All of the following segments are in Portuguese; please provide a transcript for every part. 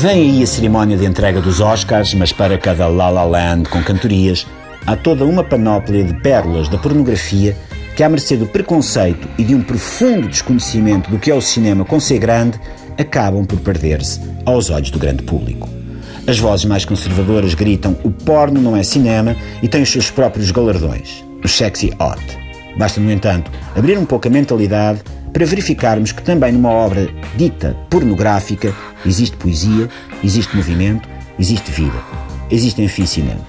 Vem aí a cerimónia de entrega dos Oscars, mas para cada La La Land com cantorias, há toda uma panóplia de pérolas da pornografia que, à mercê do preconceito e de um profundo desconhecimento do que é o cinema com ser grande, acabam por perder-se aos olhos do grande público. As vozes mais conservadoras gritam o porno não é cinema e tem os seus próprios galardões, o sexy hot. Basta, no entanto, abrir um pouco a mentalidade para verificarmos que também numa obra dita pornográfica existe poesia, existe movimento, existe vida. Existe, enfim, cinema.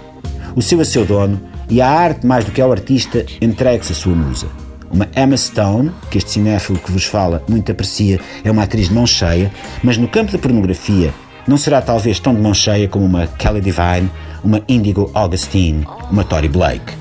O seu a seu dono e a arte mais do que ao artista entregue-se a sua musa. Uma Emma Stone, que este cinéfilo que vos fala muito aprecia, é uma atriz de mão cheia, mas no campo da pornografia não será talvez tão de mão cheia como uma Kelly Divine, uma Indigo Augustine, uma Tori Blake.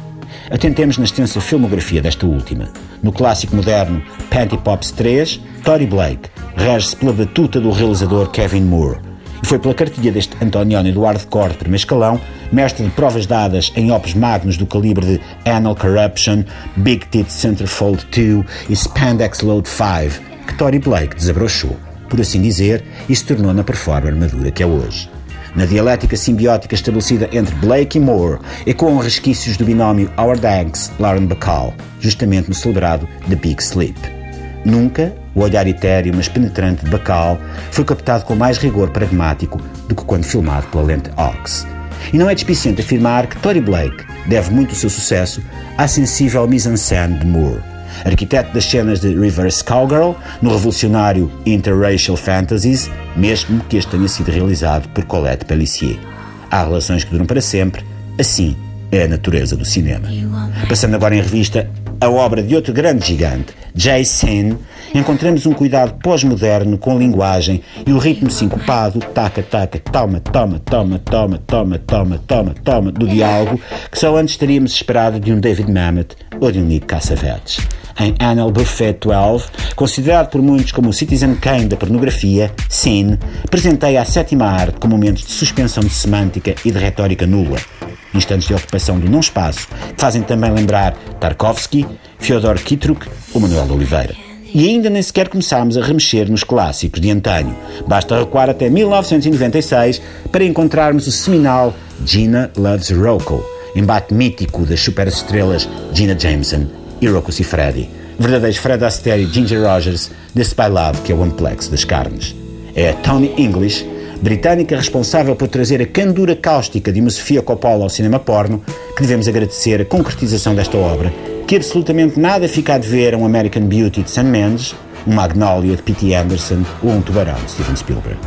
Atentemos na extensa filmografia desta última. No clássico moderno Panty Pops 3, Tori Blake rege-se pela batuta do realizador Kevin Moore. E foi pela cartilha deste Antonioni Eduardo Corte, primeiro escalão, mestre de provas dadas em opus magnos do calibre de Anal Corruption, Big Tit Centerfold 2 e Spandex Load 5, que Tori Blake desabrochou, por assim dizer, e se tornou na performer madura que é hoje na dialética simbiótica estabelecida entre Blake e Moore, ecoam resquícios do binómio Howard Hanks-Lauren Bacall, justamente no celebrado The Big Sleep. Nunca o olhar etéreo, mas penetrante de Bacall foi captado com mais rigor pragmático do que quando filmado pela lente Ox. E não é despiciente afirmar que Tory Blake deve muito o seu sucesso à sensível mise-en-scène de Moore arquiteto das cenas de Reverse Cowgirl, no revolucionário Interracial Fantasies, mesmo que este tenha sido realizado por Colette Pellissier. Há relações que duram para sempre, assim é a natureza do cinema. Passando agora em revista a obra de outro grande gigante, Jay Sin, encontramos um cuidado pós-moderno com a linguagem e o ritmo sincopado, taca, taca, toma, toma, toma, toma, toma, toma, toma, toma, do diálogo que só antes teríamos esperado de um David Mamet ou de um Nick Cassavetes em Anal Buffet 12, considerado por muitos como o Citizen Kane da pornografia, Sin, presentei a sétima arte com momentos de suspensão de semântica e de retórica nula. Instantes de ocupação do não-espaço que fazem também lembrar Tarkovsky, Fyodor Kitruk ou Manuel Oliveira. E ainda nem sequer começámos a remexer nos clássicos de antanho. Basta recuar até 1996 para encontrarmos o seminal Gina Loves Rocco, embate mítico das superestrelas Gina Jameson e Rocco Siffredi, verdadeiros Fred Astaire e Ginger Rogers desse bailado que é o Amplexo das Carnes. É Tony English, britânica responsável por trazer a candura cáustica de uma Sofia Coppola ao cinema porno, que devemos agradecer a concretização desta obra, que absolutamente nada fica a dever a um American Beauty de Sam Mendes, um Magnolia de P.T. Anderson ou um Tubarão de Steven Spielberg.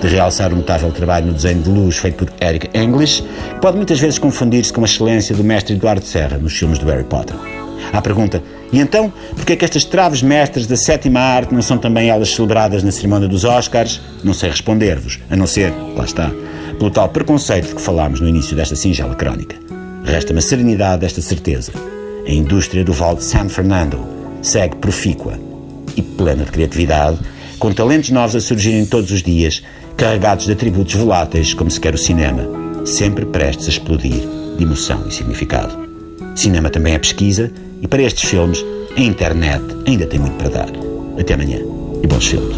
De realçar o notável trabalho no desenho de luz feito por Eric English, pode muitas vezes confundir-se com a excelência do mestre Eduardo Serra nos filmes do Harry Potter. À pergunta, e então, porque é que estas traves mestras da sétima arte não são também elas celebradas na cerimónia dos Oscars? Não sei responder-vos, a não ser, lá está, pelo tal preconceito de que falámos no início desta singela crónica. Resta-me a serenidade desta certeza. A indústria do Val de San Fernando segue profícua e plena de criatividade, com talentos novos a surgirem todos os dias, carregados de atributos voláteis, como se quer o cinema, sempre prestes a explodir de emoção e significado. Cinema também é pesquisa e para estes filmes a internet ainda tem muito para dar. Até amanhã e bons filmes.